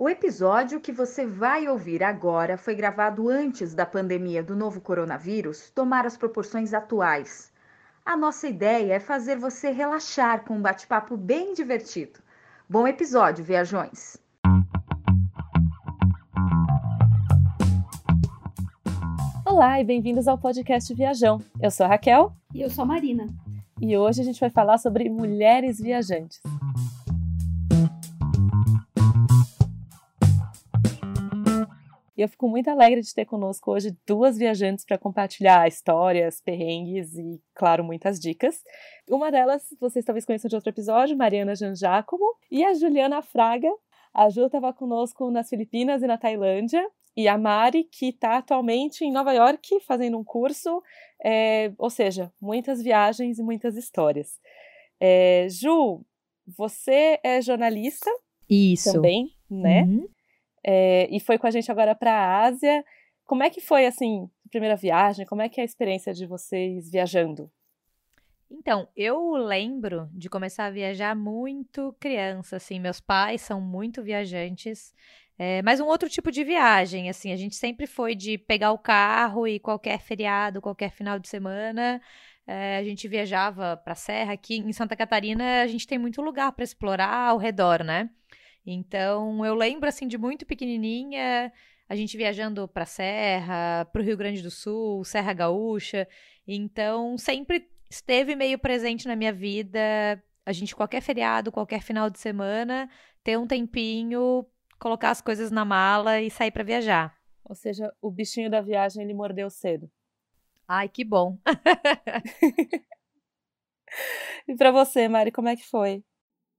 O episódio que você vai ouvir agora foi gravado antes da pandemia do novo coronavírus tomar as proporções atuais. A nossa ideia é fazer você relaxar com um bate-papo bem divertido. Bom episódio, viajões! Olá e bem-vindos ao podcast Viajão. Eu sou a Raquel. E eu sou a Marina. E hoje a gente vai falar sobre mulheres viajantes. E eu fico muito alegre de ter conosco hoje duas viajantes para compartilhar histórias, perrengues e, claro, muitas dicas. Uma delas, vocês talvez conheçam de outro episódio, Mariana Janjacomo, e a Juliana Fraga. A Ju estava conosco nas Filipinas e na Tailândia, e a Mari, que está atualmente em Nova York fazendo um curso, é, ou seja, muitas viagens e muitas histórias. É, Ju, você é jornalista Isso. também, né? Uhum é, e foi com a gente agora para a Ásia. Como é que foi, assim, a primeira viagem? Como é que é a experiência de vocês viajando? Então, eu lembro de começar a viajar muito criança, assim, meus pais são muito viajantes, é, mas um outro tipo de viagem, assim, a gente sempre foi de pegar o carro e qualquer feriado, qualquer final de semana, é, a gente viajava para a serra. Aqui em Santa Catarina, a gente tem muito lugar para explorar ao redor, né? Então, eu lembro assim de muito pequenininha, a gente viajando para Serra, para o Rio Grande do Sul, Serra Gaúcha. Então, sempre esteve meio presente na minha vida. A gente qualquer feriado, qualquer final de semana, ter um tempinho, colocar as coisas na mala e sair para viajar. Ou seja, o bichinho da viagem ele mordeu cedo. Ai, que bom. e para você, Mari, como é que foi?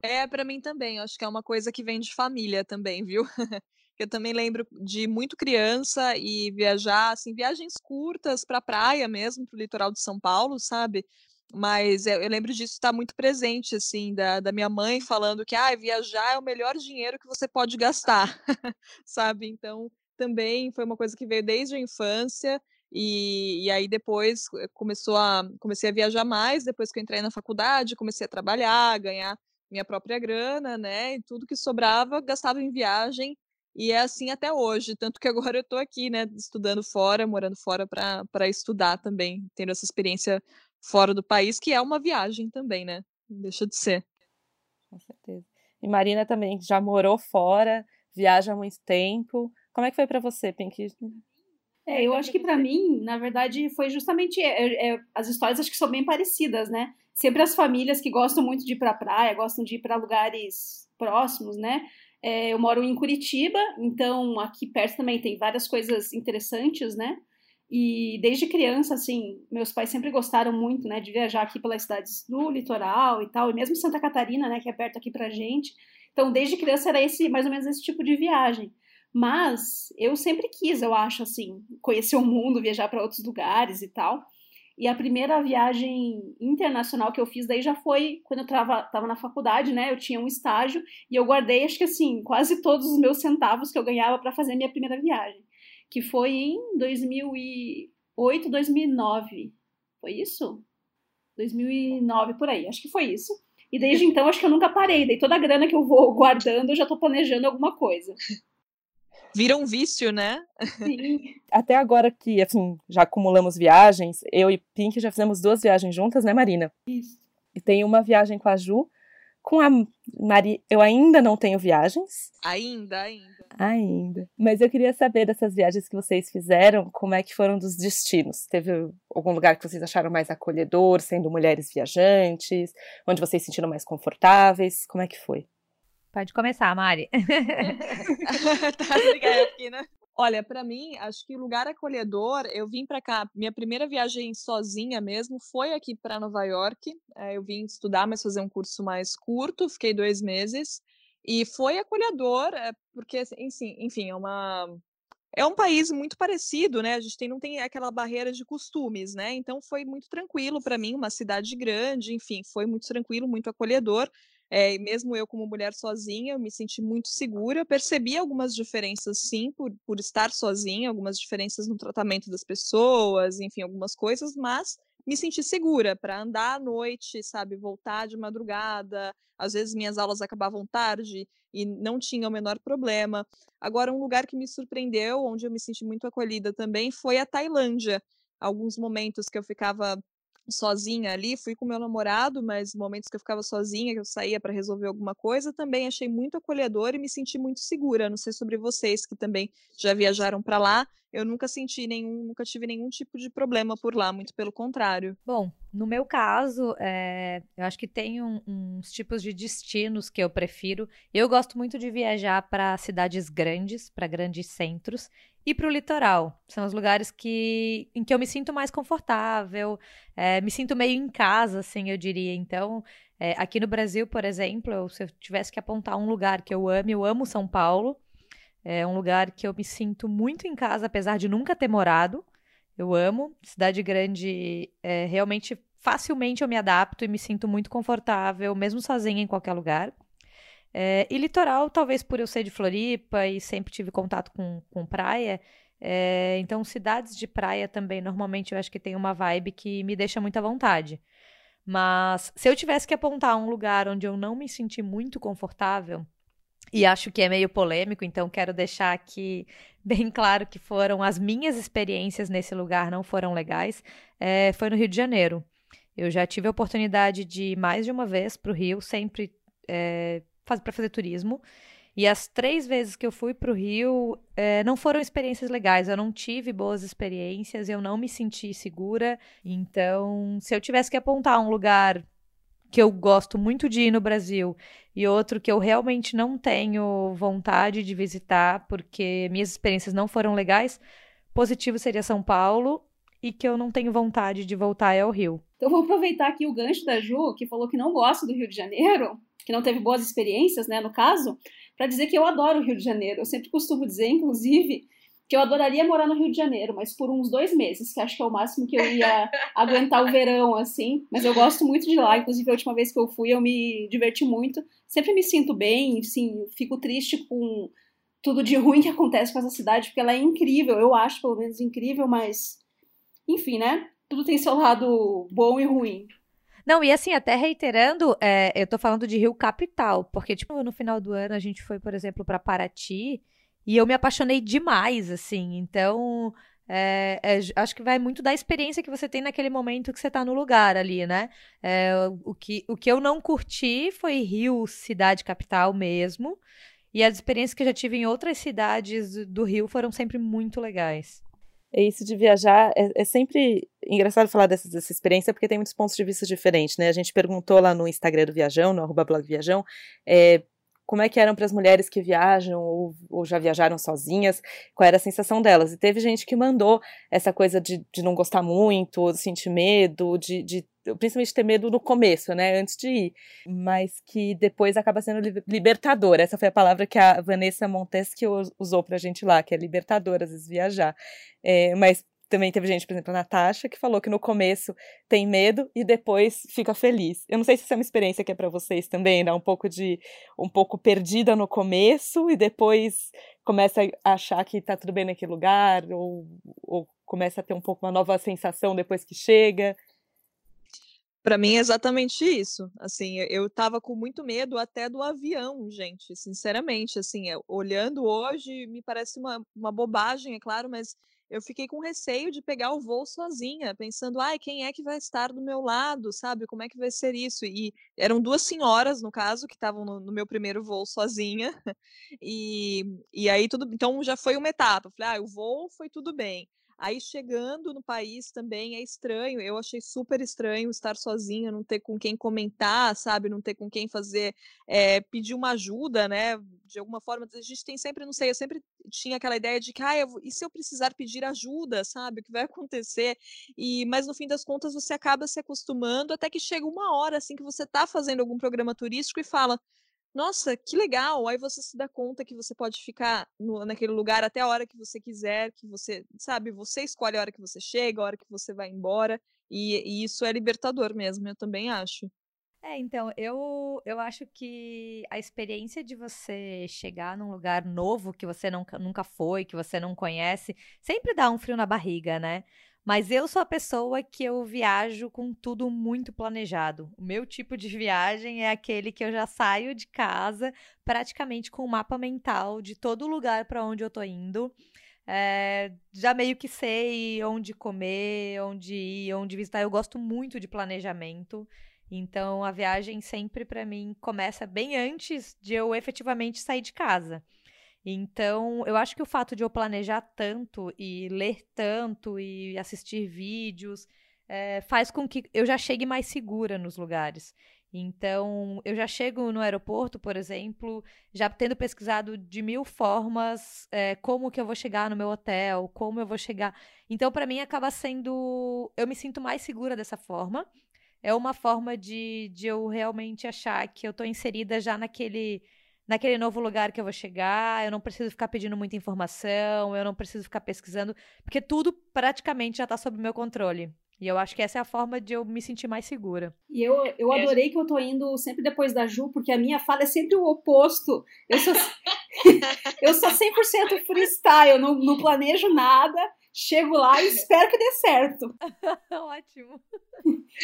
É, para mim também. Acho que é uma coisa que vem de família também, viu? Eu também lembro de muito criança e viajar, assim, viagens curtas para a praia mesmo, para o litoral de São Paulo, sabe? Mas eu, eu lembro disso estar muito presente, assim, da, da minha mãe falando que ah, viajar é o melhor dinheiro que você pode gastar, sabe? Então, também foi uma coisa que veio desde a infância. E, e aí depois eh, começou a comecei a viajar mais depois que eu entrei na faculdade comecei a trabalhar ganhar minha própria grana, né? E tudo que sobrava gastava em viagem. E é assim até hoje, tanto que agora eu estou aqui, né, estudando fora, morando fora para estudar também, tendo essa experiência fora do país, que é uma viagem também, né? Deixa de ser. Com certeza. E Marina também já morou fora, viaja há muito tempo. Como é que foi para você, Pink? É, eu acho que para mim, na verdade, foi justamente é, é, as histórias acho que são bem parecidas, né? sempre as famílias que gostam muito de ir para a praia, gostam de ir para lugares próximos, né? É, eu moro em Curitiba, então aqui perto também tem várias coisas interessantes, né? E desde criança, assim, meus pais sempre gostaram muito, né, de viajar aqui pelas cidades do litoral e tal, e mesmo Santa Catarina, né, que é perto aqui pra gente. Então, desde criança era esse, mais ou menos esse tipo de viagem. Mas eu sempre quis, eu acho, assim, conhecer o mundo, viajar para outros lugares e tal. E a primeira viagem internacional que eu fiz daí já foi quando eu tava, tava na faculdade, né? Eu tinha um estágio e eu guardei, acho que assim, quase todos os meus centavos que eu ganhava para fazer minha primeira viagem, que foi em 2008, 2009. Foi isso? 2009 por aí, acho que foi isso. E desde então acho que eu nunca parei. Daí toda a grana que eu vou guardando, eu já tô planejando alguma coisa vira um vício, né? Sim. Até agora que, assim, já acumulamos viagens, eu e Pink já fizemos duas viagens juntas, né, Marina? Isso. E tem uma viagem com a Ju. Com a Mari, eu ainda não tenho viagens. Ainda, ainda. Ainda. Mas eu queria saber dessas viagens que vocês fizeram, como é que foram dos destinos? Teve algum lugar que vocês acharam mais acolhedor, sendo mulheres viajantes? Onde vocês se sentiram mais confortáveis? Como é que foi? Pode começar, Mari. tá, obrigada? Olha, para mim, acho que lugar acolhedor, eu vim para cá, minha primeira viagem sozinha mesmo foi aqui para Nova York. É, eu vim estudar, mas fazer um curso mais curto, fiquei dois meses. E foi acolhedor, é, porque, enfim, enfim, é uma. É um país muito parecido, né? A gente tem, não tem aquela barreira de costumes, né? Então foi muito tranquilo para mim, uma cidade grande, enfim, foi muito tranquilo, muito acolhedor. É, mesmo eu, como mulher sozinha, eu me senti muito segura. Percebi algumas diferenças, sim, por, por estar sozinha, algumas diferenças no tratamento das pessoas, enfim, algumas coisas, mas me senti segura para andar à noite, sabe, voltar de madrugada. Às vezes minhas aulas acabavam tarde, e não tinha o menor problema. Agora, um lugar que me surpreendeu, onde eu me senti muito acolhida também, foi a Tailândia. Alguns momentos que eu ficava sozinha ali, fui com meu namorado, mas momentos que eu ficava sozinha, que eu saía para resolver alguma coisa, também achei muito acolhedor e me senti muito segura. Não sei sobre vocês que também já viajaram para lá, eu nunca senti nenhum, nunca tive nenhum tipo de problema por lá, muito pelo contrário. Bom, no meu caso, é, eu acho que tem um, uns tipos de destinos que eu prefiro. Eu gosto muito de viajar para cidades grandes, para grandes centros, e para o litoral. São os lugares que, em que eu me sinto mais confortável, é, me sinto meio em casa, assim, eu diria. Então, é, aqui no Brasil, por exemplo, se eu tivesse que apontar um lugar que eu amo, eu amo São Paulo. É um lugar que eu me sinto muito em casa, apesar de nunca ter morado. Eu amo. Cidade grande, é, realmente, facilmente eu me adapto e me sinto muito confortável, mesmo sozinha em qualquer lugar. É, e litoral, talvez por eu ser de Floripa e sempre tive contato com, com praia. É, então, cidades de praia também, normalmente, eu acho que tem uma vibe que me deixa muita vontade. Mas se eu tivesse que apontar um lugar onde eu não me senti muito confortável, e acho que é meio polêmico, então quero deixar aqui bem claro que foram as minhas experiências nesse lugar não foram legais, é, foi no Rio de Janeiro. Eu já tive a oportunidade de ir mais de uma vez para o Rio, sempre é, para fazer turismo. E as três vezes que eu fui para o Rio é, não foram experiências legais. Eu não tive boas experiências, eu não me senti segura. Então, se eu tivesse que apontar um lugar que eu gosto muito de ir no Brasil e outro que eu realmente não tenho vontade de visitar porque minhas experiências não foram legais, positivo seria São Paulo e que eu não tenho vontade de voltar é o Rio. Então vou aproveitar aqui o gancho da Ju, que falou que não gosta do Rio de Janeiro, que não teve boas experiências, né, no caso, para dizer que eu adoro o Rio de Janeiro. Eu sempre costumo dizer, inclusive, que eu adoraria morar no Rio de Janeiro, mas por uns dois meses, que acho que é o máximo que eu ia aguentar o verão, assim. Mas eu gosto muito de lá, inclusive a última vez que eu fui eu me diverti muito. Sempre me sinto bem, sim, fico triste com tudo de ruim que acontece com essa cidade, porque ela é incrível, eu acho pelo menos incrível, mas enfim, né? Tudo tem seu lado bom e ruim. Não, e assim, até reiterando, é, eu tô falando de Rio Capital, porque, tipo, no final do ano a gente foi, por exemplo, para Paraty e eu me apaixonei demais, assim. Então, é, é, acho que vai muito da experiência que você tem naquele momento que você tá no lugar ali, né? É, o, que, o que eu não curti foi Rio, cidade capital mesmo. E as experiências que eu já tive em outras cidades do Rio foram sempre muito legais. É isso de viajar, é, é sempre engraçado falar dessa, dessa, experiência, porque tem muitos pontos de vista diferentes, né? A gente perguntou lá no Instagram do Viajão, no arroba blog Viajão, é, como é que eram para as mulheres que viajam ou, ou, já viajaram sozinhas, qual era a sensação delas. E teve gente que mandou essa coisa de, de não gostar muito, de sentir medo, de, de principalmente ter medo no começo, né, antes de ir, mas que depois acaba sendo libertador. Essa foi a palavra que a Vanessa Montesquieu usou pra gente lá, que é libertador, às vezes viajar. É, mas também teve gente, por exemplo, a Natasha, que falou que no começo tem medo e depois fica feliz. Eu não sei se essa é uma experiência que é para vocês também, né? Um pouco de um pouco perdida no começo e depois começa a achar que tá tudo bem naquele lugar ou, ou começa a ter um pouco uma nova sensação depois que chega. Para mim é exatamente isso. Assim, eu tava com muito medo até do avião, gente, sinceramente, assim, olhando hoje, me parece uma, uma bobagem, é claro, mas eu fiquei com receio de pegar o voo sozinha, pensando, ai, quem é que vai estar do meu lado, sabe? Como é que vai ser isso? E eram duas senhoras, no caso, que estavam no, no, meu primeiro voo sozinha. E, e aí tudo. Então já foi uma etapa. Eu falei, ah, o voo foi tudo bem. Aí chegando no país também é estranho. Eu achei super estranho estar sozinha, não ter com quem comentar, sabe? Não ter com quem fazer, é, pedir uma ajuda, né? De alguma forma, a gente tem sempre, não sei, eu sempre tinha aquela ideia de que, ah, eu, e se eu precisar pedir ajuda, sabe? O que vai acontecer? E, mas no fim das contas você acaba se acostumando até que chega uma hora assim que você está fazendo algum programa turístico e fala nossa, que legal! Aí você se dá conta que você pode ficar no, naquele lugar até a hora que você quiser, que você, sabe, você escolhe a hora que você chega, a hora que você vai embora, e, e isso é libertador mesmo, eu também acho. É, então, eu, eu acho que a experiência de você chegar num lugar novo que você nunca, nunca foi, que você não conhece, sempre dá um frio na barriga, né? Mas eu sou a pessoa que eu viajo com tudo muito planejado. O meu tipo de viagem é aquele que eu já saio de casa praticamente com o um mapa mental de todo lugar para onde eu tô indo. É, já meio que sei onde comer, onde ir, onde visitar. Eu gosto muito de planejamento. Então a viagem sempre para mim começa bem antes de eu efetivamente sair de casa. Então, eu acho que o fato de eu planejar tanto e ler tanto e assistir vídeos é, faz com que eu já chegue mais segura nos lugares. Então, eu já chego no aeroporto, por exemplo, já tendo pesquisado de mil formas é, como que eu vou chegar no meu hotel, como eu vou chegar. Então, para mim, acaba sendo. Eu me sinto mais segura dessa forma. É uma forma de, de eu realmente achar que eu estou inserida já naquele naquele novo lugar que eu vou chegar, eu não preciso ficar pedindo muita informação, eu não preciso ficar pesquisando, porque tudo praticamente já está sob meu controle. E eu acho que essa é a forma de eu me sentir mais segura. E eu, eu adorei que eu tô indo sempre depois da Ju, porque a minha fala é sempre o oposto. Eu sou, eu sou 100% freestyle, eu não, não planejo nada, chego lá e espero que dê certo. Ótimo.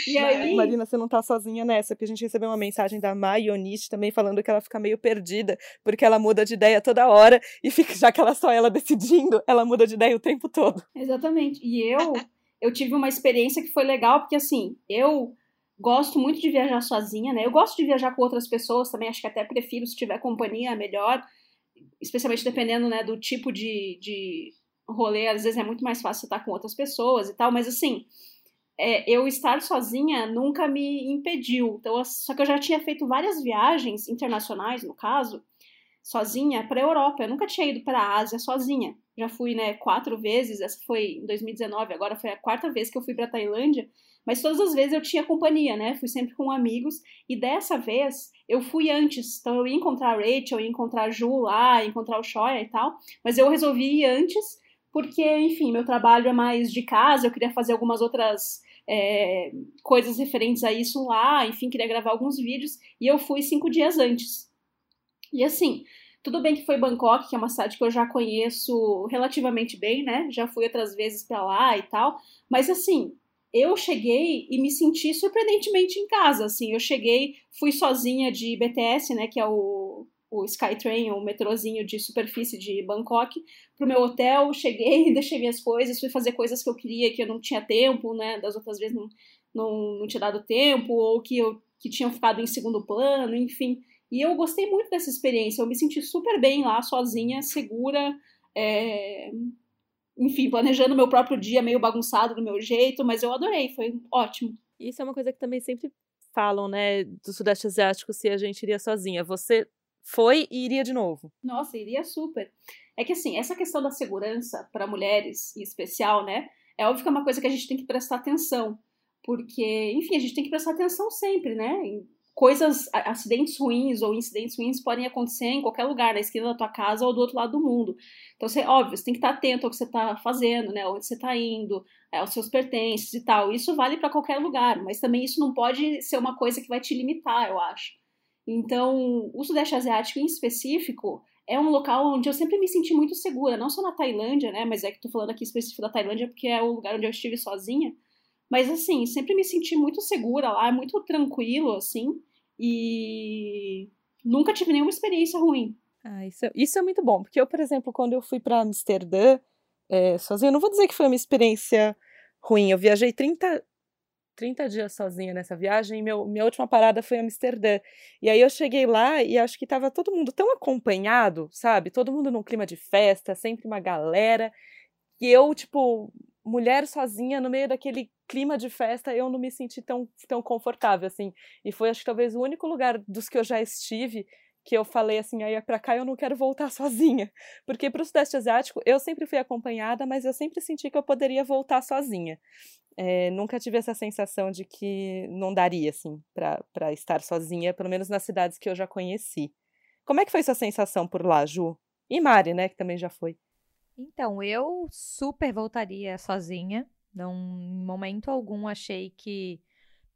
E aí... Marina, você não tá sozinha nessa, porque a gente recebeu uma mensagem da Mayonite também falando que ela fica meio perdida, porque ela muda de ideia toda hora, e fica, já que ela só ela decidindo, ela muda de ideia o tempo todo. Exatamente. E eu eu tive uma experiência que foi legal, porque assim, eu gosto muito de viajar sozinha, né? Eu gosto de viajar com outras pessoas também, acho que até prefiro se tiver companhia, é melhor, especialmente dependendo, né, do tipo de, de rolê, às vezes é muito mais fácil estar com outras pessoas e tal, mas assim, é, eu estar sozinha nunca me impediu. Então, só que eu já tinha feito várias viagens internacionais, no caso, sozinha para a Europa. Eu nunca tinha ido para a Ásia sozinha. Já fui, né, quatro vezes. Essa foi em 2019, agora foi a quarta vez que eu fui para Tailândia. Mas todas as vezes eu tinha companhia, né? Fui sempre com amigos. E dessa vez eu fui antes. Então eu ia encontrar a Rachel, ia encontrar a Ju lá, encontrar o Shoya e tal. Mas eu resolvi ir antes, porque, enfim, meu trabalho é mais de casa. Eu queria fazer algumas outras é, coisas referentes a isso lá. Enfim, queria gravar alguns vídeos. E eu fui cinco dias antes. E assim, tudo bem que foi Bangkok, que é uma cidade que eu já conheço relativamente bem, né? Já fui outras vezes para lá e tal, mas assim, eu cheguei e me senti surpreendentemente em casa, assim, eu cheguei, fui sozinha de BTS, né, que é o, o Skytrain, o metrozinho de superfície de Bangkok, pro meu hotel, cheguei, deixei minhas coisas, fui fazer coisas que eu queria, que eu não tinha tempo, né, das outras vezes não, não, não tinha dado tempo, ou que, eu, que tinham ficado em segundo plano, enfim, e eu gostei muito dessa experiência. Eu me senti super bem lá, sozinha, segura, é... enfim, planejando meu próprio dia, meio bagunçado do meu jeito, mas eu adorei, foi ótimo. Isso é uma coisa que também sempre falam, né, do Sudeste Asiático, se a gente iria sozinha. Você foi e iria de novo? Nossa, iria super. É que assim, essa questão da segurança para mulheres, em especial, né, é óbvio que é uma coisa que a gente tem que prestar atenção. Porque, enfim, a gente tem que prestar atenção sempre, né? coisas, acidentes ruins ou incidentes ruins podem acontecer em qualquer lugar, na esquina da tua casa ou do outro lado do mundo. Então, você, óbvio, você tem que estar atento ao que você está fazendo, né? Onde você está indo, é, aos seus pertences e tal. Isso vale para qualquer lugar, mas também isso não pode ser uma coisa que vai te limitar, eu acho. Então, o Sudeste Asiático em específico é um local onde eu sempre me senti muito segura, não só na Tailândia, né? Mas é que estou falando aqui específico da Tailândia porque é o lugar onde eu estive sozinha mas assim, sempre me senti muito segura lá, muito tranquilo, assim, e nunca tive nenhuma experiência ruim. Ah, isso, é, isso é muito bom, porque eu, por exemplo, quando eu fui para Amsterdã é, sozinha, não vou dizer que foi uma experiência ruim, eu viajei 30, 30 dias sozinha nessa viagem, e meu, minha última parada foi Amsterdã. E aí eu cheguei lá e acho que tava todo mundo tão acompanhado, sabe? Todo mundo num clima de festa, sempre uma galera. E eu, tipo, mulher sozinha no meio daquele clima de festa, eu não me senti tão, tão confortável, assim. E foi, acho que talvez o único lugar dos que eu já estive que eu falei assim, aí para cá eu não quero voltar sozinha. Porque para o Sudeste Asiático eu sempre fui acompanhada, mas eu sempre senti que eu poderia voltar sozinha. É, nunca tive essa sensação de que não daria, assim, para estar sozinha, pelo menos nas cidades que eu já conheci. Como é que foi sua sensação por lá, Ju? E Mari, né, que também já foi. Então, eu super voltaria sozinha. Não, em momento algum achei que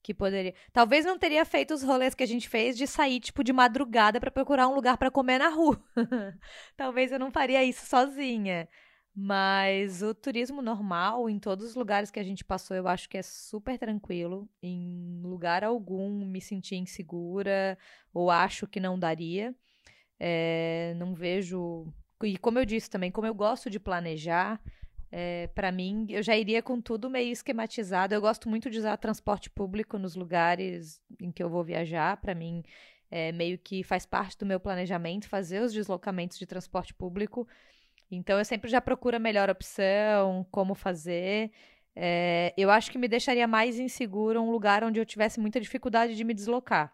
que poderia. Talvez não teria feito os rolês que a gente fez de sair tipo de madrugada para procurar um lugar para comer na rua. Talvez eu não faria isso sozinha. Mas o turismo normal, em todos os lugares que a gente passou, eu acho que é super tranquilo. Em lugar algum me senti insegura ou acho que não daria. É, não vejo. E como eu disse também, como eu gosto de planejar, é, para mim, eu já iria com tudo meio esquematizado. Eu gosto muito de usar transporte público nos lugares em que eu vou viajar. Para mim, é, meio que faz parte do meu planejamento fazer os deslocamentos de transporte público. Então, eu sempre já procuro a melhor opção, como fazer. É, eu acho que me deixaria mais inseguro um lugar onde eu tivesse muita dificuldade de me deslocar.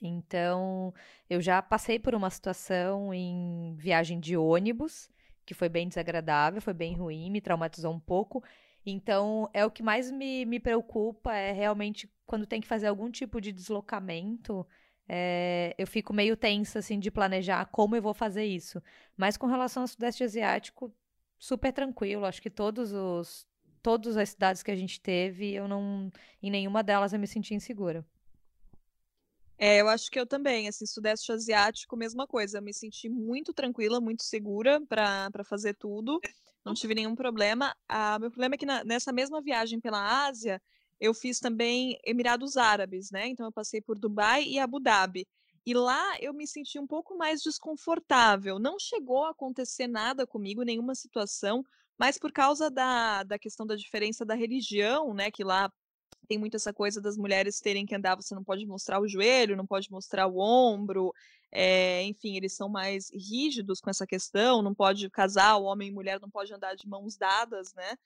Então, eu já passei por uma situação em viagem de ônibus que foi bem desagradável, foi bem ruim, me traumatizou um pouco. Então, é o que mais me, me preocupa, é realmente quando tem que fazer algum tipo de deslocamento, é, eu fico meio tensa, assim, de planejar como eu vou fazer isso. Mas com relação ao Sudeste Asiático, super tranquilo. Acho que todos os todas as cidades que a gente teve, eu não em nenhuma delas eu me senti insegura. É, eu acho que eu também, assim, Sudeste Asiático, mesma coisa. Eu me senti muito tranquila, muito segura para fazer tudo. Não tive nenhum problema. Ah, meu problema é que na, nessa mesma viagem pela Ásia, eu fiz também Emirados Árabes, né? Então eu passei por Dubai e Abu Dhabi. E lá eu me senti um pouco mais desconfortável. Não chegou a acontecer nada comigo, nenhuma situação, mas por causa da, da questão da diferença da religião, né? Que lá tem muito essa coisa das mulheres terem que andar, você não pode mostrar o joelho, não pode mostrar o ombro, é, enfim, eles são mais rígidos com essa questão, não pode casar, o homem e mulher não pode andar de mãos dadas, né?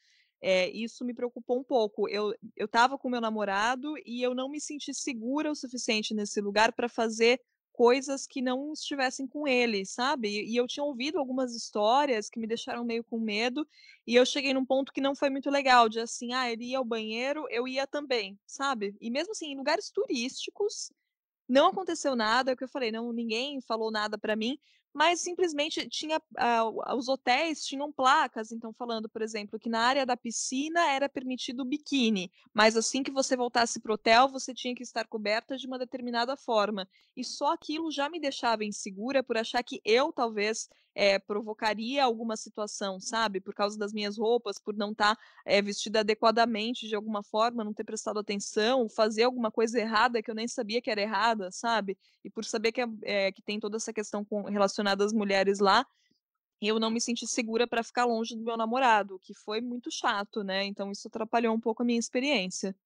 É, isso me preocupou um pouco. Eu estava com meu namorado e eu não me senti segura o suficiente nesse lugar para fazer coisas que não estivessem com ele, sabe? E, eu tinha ouvido algumas histórias que me deixaram meio com medo, e eu cheguei num ponto que não foi muito legal, de assim, ah, ele ia ao banheiro, eu ia também, sabe? E mesmo assim, em lugares turísticos, não aconteceu nada, é o que eu falei, não, ninguém falou nada para mim, mas simplesmente tinha uh, os hotéis tinham placas, então falando, por exemplo, que na área da piscina era permitido biquíni, mas assim que você voltasse para o hotel, você tinha que estar coberta de uma determinada forma. E só aquilo já me deixava insegura por achar que eu talvez é, provocaria alguma situação, sabe? Por causa das minhas roupas, por não estar tá, é, vestida adequadamente de alguma forma, não ter prestado atenção, fazer alguma coisa errada que eu nem sabia que era errada, sabe? E por saber que, é, que tem toda essa questão com, relacionada às mulheres lá, eu não me senti segura para ficar longe do meu namorado, que foi muito chato, né? Então isso atrapalhou um pouco a minha experiência.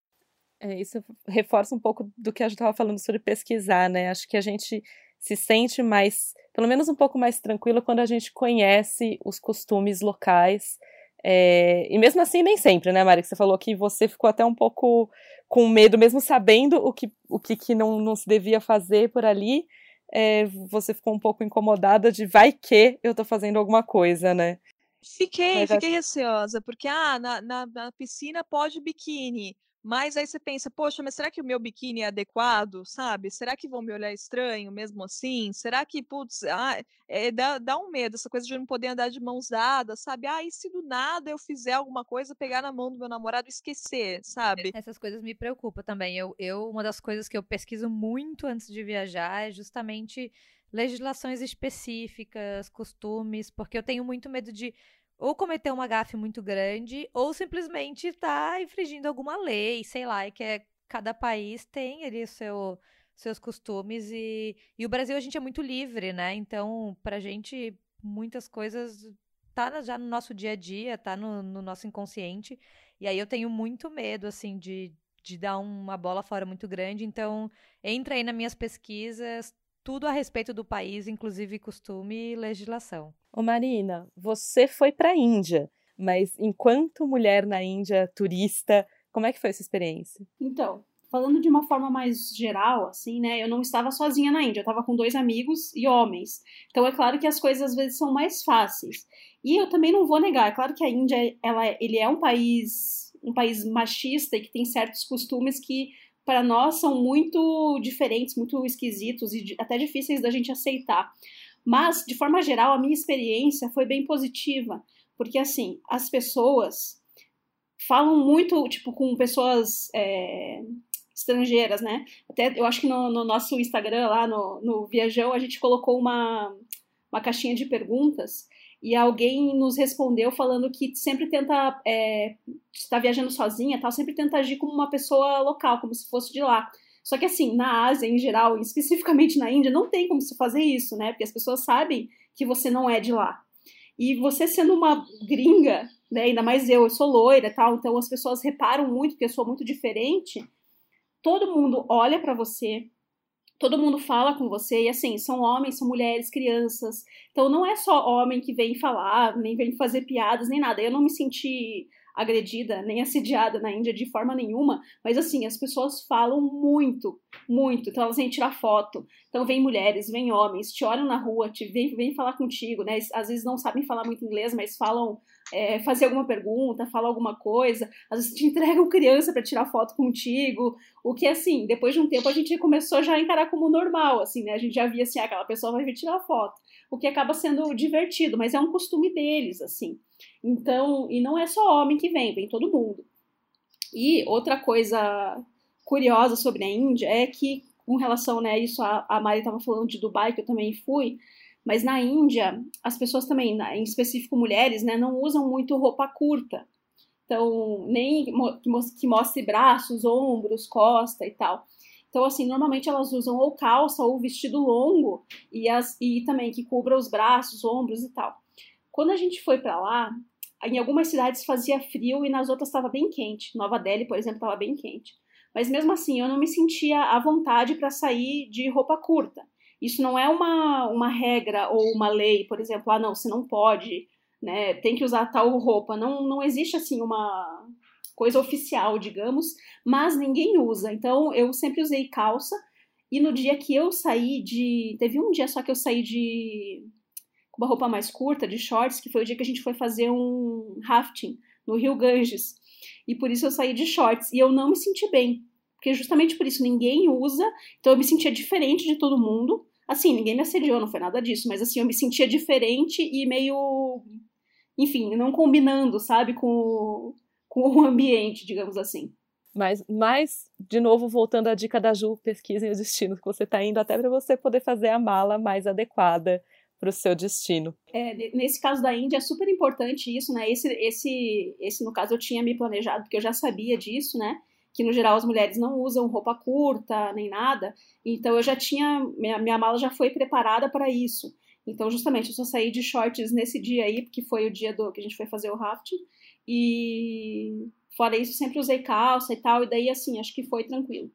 É, isso reforça um pouco do que a gente estava falando sobre pesquisar, né? Acho que a gente se sente mais, pelo menos um pouco mais tranquilo quando a gente conhece os costumes locais. É, e mesmo assim, nem sempre, né, Mari? Que você falou que você ficou até um pouco com medo, mesmo sabendo o que, o que, que não, não se devia fazer por ali, é, você ficou um pouco incomodada de vai que eu tô fazendo alguma coisa, né? Fiquei, Mas fiquei receosa, porque ah, na, na, na piscina pode biquíni, mas aí você pensa, poxa, mas será que o meu biquíni é adequado, sabe? Será que vão me olhar estranho mesmo assim? Será que, putz, ah, é, dá, dá um medo, essa coisa de não poder andar de mãos dadas, sabe? Ah, e se do nada eu fizer alguma coisa, pegar na mão do meu namorado e esquecer, sabe? Essas coisas me preocupam também. Eu, eu, uma das coisas que eu pesquiso muito antes de viajar é justamente legislações específicas, costumes, porque eu tenho muito medo de ou cometer uma gafe muito grande, ou simplesmente tá infringindo alguma lei, sei lá, que é, cada país tem ali o seu, seus costumes e, e o Brasil a gente é muito livre, né? Então, pra gente, muitas coisas tá já no nosso dia a dia, tá no, no nosso inconsciente, e aí eu tenho muito medo, assim, de, de dar uma bola fora muito grande, então entra aí nas minhas pesquisas, tudo a respeito do país, inclusive costume e legislação. Ô Marina, você foi para a Índia, mas enquanto mulher na Índia, turista, como é que foi essa experiência? Então, falando de uma forma mais geral, assim, né? Eu não estava sozinha na Índia, eu estava com dois amigos e homens. Então é claro que as coisas às vezes são mais fáceis. E eu também não vou negar, é claro que a Índia, ela, ele é um país, um país machista e que tem certos costumes que para nós são muito diferentes, muito esquisitos e até difíceis da gente aceitar. Mas, de forma geral, a minha experiência foi bem positiva, porque assim, as pessoas falam muito, tipo, com pessoas é, estrangeiras, né? Até eu acho que no, no nosso Instagram, lá no, no Viajão, a gente colocou uma, uma caixinha de perguntas e alguém nos respondeu falando que sempre tenta, é, está viajando sozinha, tal, sempre tenta agir como uma pessoa local, como se fosse de lá. Só que assim, na Ásia em geral, especificamente na Índia, não tem como se fazer isso, né? Porque as pessoas sabem que você não é de lá. E você sendo uma gringa, né, ainda mais eu, eu sou loira tal, então as pessoas reparam muito porque eu sou muito diferente. Todo mundo olha para você, todo mundo fala com você, e assim, são homens, são mulheres, crianças. Então não é só homem que vem falar, nem vem fazer piadas, nem nada. Eu não me senti agredida nem assediada na Índia de forma nenhuma, mas assim, as pessoas falam muito, muito. Então elas vêm tirar foto. Então vem mulheres, vem homens, te olham na rua, te vêm, vêm falar contigo, né? Às vezes não sabem falar muito inglês, mas falam é, fazer alguma pergunta, falar alguma coisa, às vezes te entregam criança para tirar foto contigo, o que assim, depois de um tempo a gente começou já a encarar como normal, assim, né? A gente já via assim, ah, aquela pessoa vai vir tirar foto, o que acaba sendo divertido, mas é um costume deles, assim. Então, e não é só homem que vem, vem todo mundo. E outra coisa curiosa sobre a Índia é que, com relação, né, isso a, a Mari estava falando de Dubai, que eu também fui, mas na Índia, as pessoas também, em específico mulheres, né, não usam muito roupa curta. Então, nem que mostre braços, ombros, costa e tal. Então, assim, normalmente elas usam ou calça ou vestido longo e, as, e também que cubra os braços, ombros e tal. Quando a gente foi para lá, em algumas cidades fazia frio e nas outras estava bem quente. Nova Delhi, por exemplo, estava bem quente. Mas mesmo assim, eu não me sentia à vontade para sair de roupa curta. Isso não é uma, uma regra ou uma lei, por exemplo, ah, não, você não pode, né, tem que usar tal roupa. Não, não existe, assim, uma coisa oficial, digamos, mas ninguém usa. Então, eu sempre usei calça, e no dia que eu saí de... Teve um dia só que eu saí de com uma roupa mais curta, de shorts, que foi o dia que a gente foi fazer um rafting no Rio Ganges. E por isso eu saí de shorts. E eu não me senti bem. Porque justamente por isso ninguém usa. Então eu me sentia diferente de todo mundo. Assim, ninguém me assediou, não foi nada disso. Mas assim, eu me sentia diferente e meio. Enfim, não combinando, sabe, com, com o ambiente, digamos assim. Mas, mas, de novo, voltando à dica da Ju, pesquisem o destino que você está indo, até para você poder fazer a mala mais adequada para o seu destino. É, nesse caso da Índia é super importante isso, né? Esse, esse, esse, no caso, eu tinha me planejado, porque eu já sabia disso, né? Que no geral as mulheres não usam roupa curta nem nada. Então eu já tinha. Minha, minha mala já foi preparada para isso. Então, justamente, eu só saí de shorts nesse dia aí, porque foi o dia do que a gente foi fazer o rafting. E fora isso, sempre usei calça e tal, e daí, assim, acho que foi tranquilo.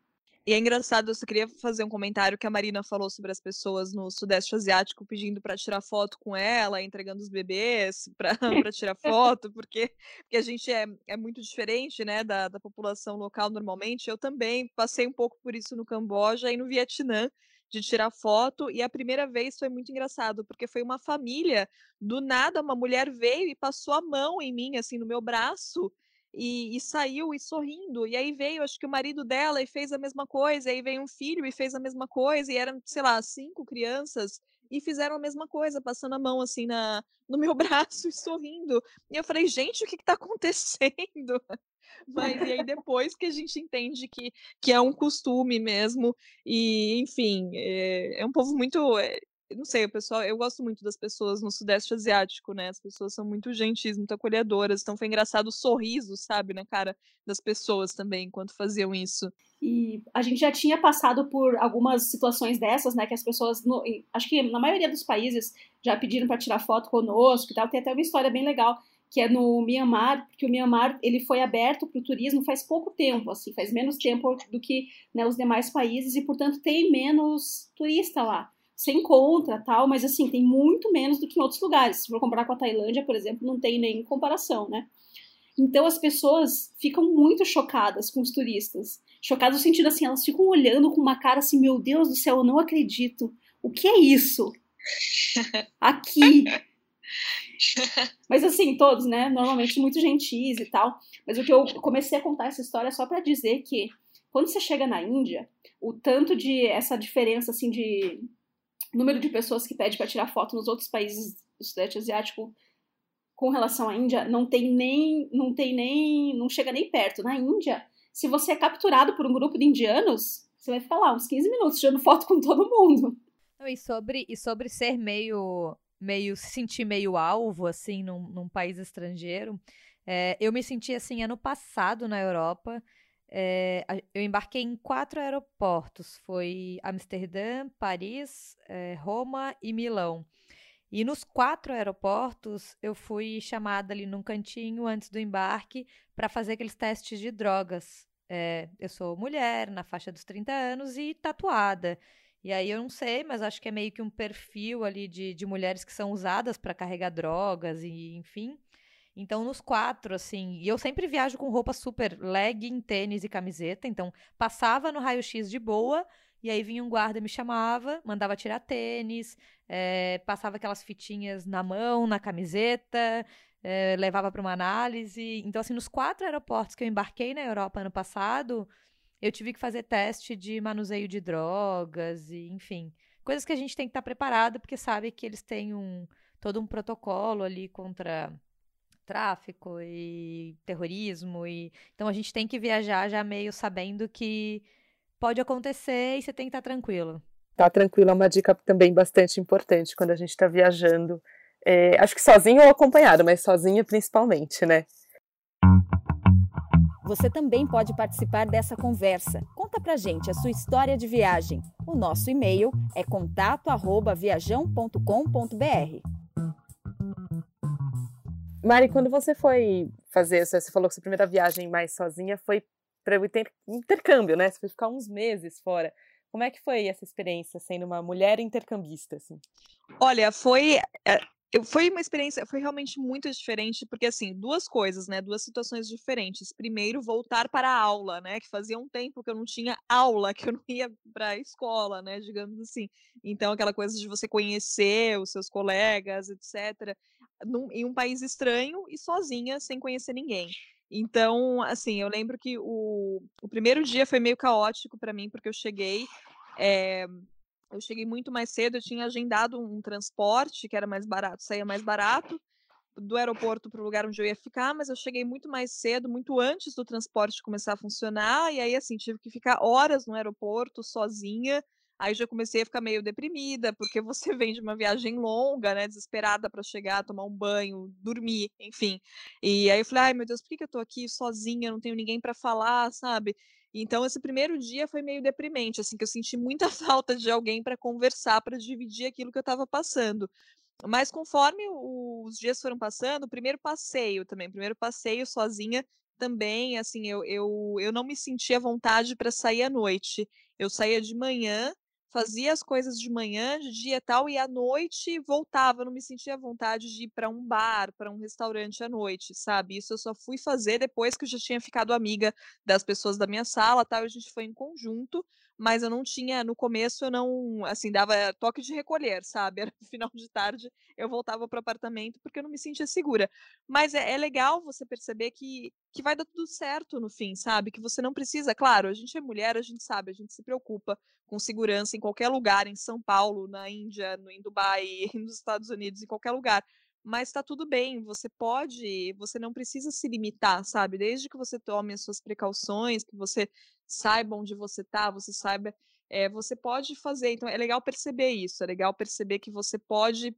E é engraçado, eu só queria fazer um comentário que a Marina falou sobre as pessoas no Sudeste Asiático pedindo para tirar foto com ela, entregando os bebês para tirar foto, porque, porque a gente é, é muito diferente né, da, da população local normalmente. Eu também passei um pouco por isso no Camboja e no Vietnã, de tirar foto. E a primeira vez foi muito engraçado, porque foi uma família, do nada, uma mulher veio e passou a mão em mim, assim, no meu braço e, e, saiu e sorrindo. E aí veio, acho que o marido dela e fez a mesma coisa. E aí veio um filho e fez a mesma coisa. E eram, sei lá, cinco crianças e fizeram a mesma coisa, passando a mão assim na, no meu braço e sorrindo. E eu falei, gente, o que está acontecendo? Mas e aí depois que a gente entende que, que é um costume mesmo, e enfim, é, é um povo muito. É, não sei, o pessoal, eu gosto muito das pessoas no Sudeste Asiático, né? As pessoas são muito gentis, muito acolhedoras. Então foi engraçado o sorriso, sabe, na cara das pessoas também, enquanto faziam isso. E a gente já tinha passado por algumas situações dessas, né? Que as pessoas, no, acho que na maioria dos países, já pediram para tirar foto conosco e tal. Tem até uma história bem legal que é no Myanmar, porque o Myanmar ele foi aberto para o turismo faz pouco tempo, assim, faz menos tempo do que né, os demais países e, portanto, tem menos turista lá você encontra tal, mas assim, tem muito menos do que em outros lugares. Se for comparar com a Tailândia, por exemplo, não tem nem comparação, né? Então as pessoas ficam muito chocadas com os turistas. Chocadas no sentido assim, elas ficam olhando com uma cara assim, meu Deus do céu, eu não acredito. O que é isso? Aqui. Mas assim, todos, né? Normalmente muito gentis e tal. Mas o que eu comecei a contar essa história só para dizer que quando você chega na Índia, o tanto de essa diferença assim de número de pessoas que pede para tirar foto nos outros países do Sudeste Asiático com relação à Índia não tem nem não tem nem não chega nem perto. Na Índia, se você é capturado por um grupo de indianos, você vai ficar lá uns 15 minutos tirando foto com todo mundo. E sobre, e sobre ser meio meio se sentir meio alvo, assim, num, num país estrangeiro. É, eu me senti assim ano passado na Europa. É, eu embarquei em quatro aeroportos: foi Amsterdã, Paris, é, Roma e Milão. E nos quatro aeroportos eu fui chamada ali num cantinho antes do embarque para fazer aqueles testes de drogas. É, eu sou mulher, na faixa dos 30 anos e tatuada. E aí eu não sei, mas acho que é meio que um perfil ali de, de mulheres que são usadas para carregar drogas e enfim. Então, nos quatro, assim, e eu sempre viajo com roupa super legging, tênis e camiseta. Então, passava no raio-x de boa, e aí vinha um guarda, me chamava, mandava tirar tênis, é, passava aquelas fitinhas na mão, na camiseta, é, levava para uma análise. Então, assim, nos quatro aeroportos que eu embarquei na Europa ano passado, eu tive que fazer teste de manuseio de drogas e, enfim, coisas que a gente tem que estar tá preparado porque sabe que eles têm um todo um protocolo ali contra tráfico e terrorismo e então a gente tem que viajar já meio sabendo que pode acontecer e você tem que estar tá tranquilo. Tá tranquilo é uma dica também bastante importante quando a gente está viajando. É, acho que sozinho ou acompanhado, mas sozinha principalmente, né? Você também pode participar dessa conversa. Conta pra gente a sua história de viagem. O nosso e-mail é contato@viajão.com.br. Mari, quando você foi fazer, você falou que sua primeira viagem mais sozinha foi para o intercâmbio, né? Você foi ficar uns meses fora. Como é que foi essa experiência sendo uma mulher intercambista? Assim? Olha, foi é, foi uma experiência, foi realmente muito diferente, porque assim, duas coisas, né? Duas situações diferentes. Primeiro, voltar para a aula, né? Que fazia um tempo que eu não tinha aula, que eu não ia para a escola, né? Digamos assim. Então, aquela coisa de você conhecer os seus colegas, etc., num, em um país estranho e sozinha, sem conhecer ninguém. Então, assim, eu lembro que o, o primeiro dia foi meio caótico para mim, porque eu cheguei. É, eu cheguei muito mais cedo, eu tinha agendado um transporte que era mais barato, saía mais barato do aeroporto para o lugar onde eu ia ficar, mas eu cheguei muito mais cedo, muito antes do transporte começar a funcionar, e aí assim, tive que ficar horas no aeroporto sozinha. Aí já comecei a ficar meio deprimida, porque você vem de uma viagem longa, né, desesperada para chegar, tomar um banho, dormir, enfim. E aí eu falei: "Ai, meu Deus, por que que eu tô aqui sozinha, não tenho ninguém para falar", sabe? Então, esse primeiro dia foi meio deprimente, assim, que eu senti muita falta de alguém para conversar, para dividir aquilo que eu estava passando. Mas conforme os dias foram passando, o primeiro passeio também, o primeiro passeio sozinha também, assim, eu, eu, eu não me sentia vontade para sair à noite. Eu saía de manhã fazia as coisas de manhã, de dia e tal, e à noite voltava, não me sentia vontade de ir para um bar, para um restaurante à noite, sabe? Isso eu só fui fazer depois que eu já tinha ficado amiga das pessoas da minha sala, tal, a gente foi em conjunto, mas eu não tinha, no começo eu não, assim, dava toque de recolher, sabe? Era no final de tarde, eu voltava para o apartamento porque eu não me sentia segura. Mas é, é, legal você perceber que, que vai dar tudo certo no fim, sabe? Que você não precisa, claro, a gente é mulher, a gente sabe, a gente se preocupa com segurança em qualquer lugar, em São Paulo, na Índia, no, em Dubai, nos Estados Unidos, em qualquer lugar mas está tudo bem, você pode, você não precisa se limitar, sabe? Desde que você tome as suas precauções, que você saiba onde você está, você saiba, é, você pode fazer. Então é legal perceber isso, é legal perceber que você pode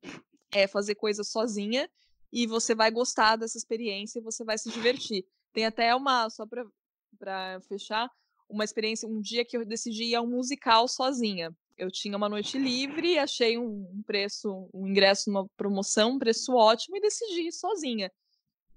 é, fazer coisas sozinha e você vai gostar dessa experiência e você vai se divertir. Tem até uma, só para fechar, uma experiência, um dia que eu decidi ir a um musical sozinha eu tinha uma noite livre, achei um preço, um ingresso numa promoção, um preço ótimo e decidi ir sozinha.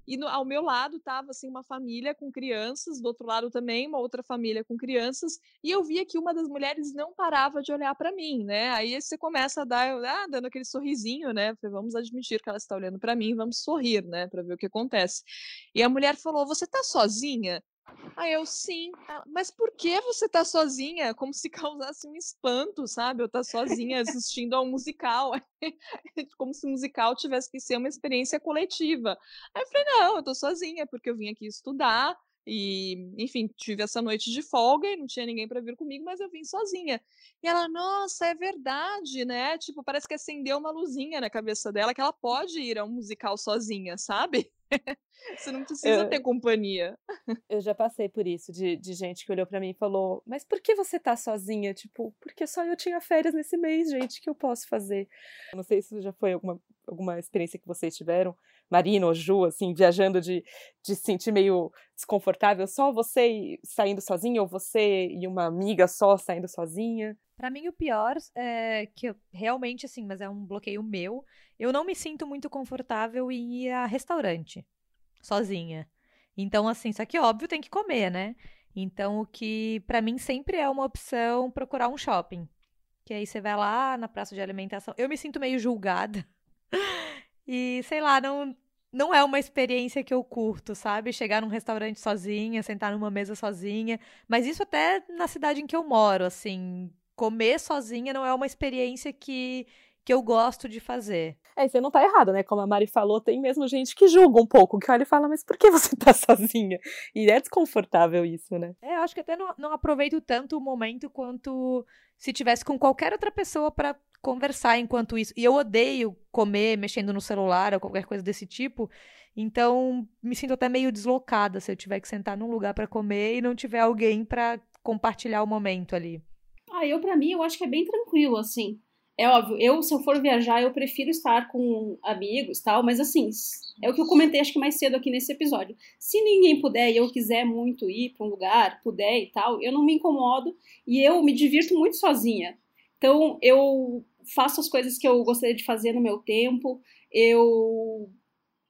E no, ao meu lado estava assim uma família com crianças, do outro lado também uma outra família com crianças, e eu via que uma das mulheres não parava de olhar para mim, né? Aí você começa a dar, ah, dando aquele sorrisinho, né? Falei, vamos admitir que ela está olhando para mim, vamos sorrir, né, para ver o que acontece. E a mulher falou: "Você está sozinha?" Aí eu, sim. mas por que você tá sozinha? Como se causasse um espanto, sabe? Eu tá sozinha assistindo ao musical. Como se o musical tivesse que ser uma experiência coletiva. Aí eu falei, não, eu tô sozinha, porque eu vim aqui estudar. E, enfim, tive essa noite de folga e não tinha ninguém para vir comigo, mas eu vim sozinha. E ela, nossa, é verdade, né? Tipo, parece que acendeu uma luzinha na cabeça dela que ela pode ir a um musical sozinha, sabe? Você não precisa eu, ter companhia. Eu já passei por isso, de, de gente que olhou para mim e falou: Mas por que você tá sozinha? Tipo, porque só eu tinha férias nesse mês, gente, que eu posso fazer? Não sei se já foi alguma, alguma experiência que vocês tiveram, Marina ou Ju, assim, viajando de, de se sentir meio desconfortável, só você saindo sozinha, ou você e uma amiga só saindo sozinha? Para mim, o pior é que eu, realmente, assim, mas é um bloqueio meu. Eu não me sinto muito confortável em ir a restaurante sozinha. Então, assim, só que óbvio tem que comer, né? Então, o que para mim sempre é uma opção procurar um shopping. Que aí você vai lá na praça de alimentação. Eu me sinto meio julgada. e, sei lá, não, não é uma experiência que eu curto, sabe? Chegar num restaurante sozinha, sentar numa mesa sozinha. Mas isso até na cidade em que eu moro, assim. Comer sozinha não é uma experiência que que eu gosto de fazer. É, você não tá errado, né? Como a Mari falou, tem mesmo gente que julga um pouco, que olha e fala, mas por que você tá sozinha? E é desconfortável isso, né? É, eu acho que até não, não aproveito tanto o momento quanto se tivesse com qualquer outra pessoa para conversar enquanto isso. E eu odeio comer mexendo no celular ou qualquer coisa desse tipo. Então, me sinto até meio deslocada se eu tiver que sentar num lugar para comer e não tiver alguém para compartilhar o momento ali. Ah, eu para mim eu acho que é bem tranquilo assim. É óbvio, eu, se eu for viajar, eu prefiro estar com amigos tal, mas assim, é o que eu comentei acho que mais cedo aqui nesse episódio. Se ninguém puder e eu quiser muito ir para um lugar, puder e tal, eu não me incomodo e eu me divirto muito sozinha. Então, eu faço as coisas que eu gostaria de fazer no meu tempo, eu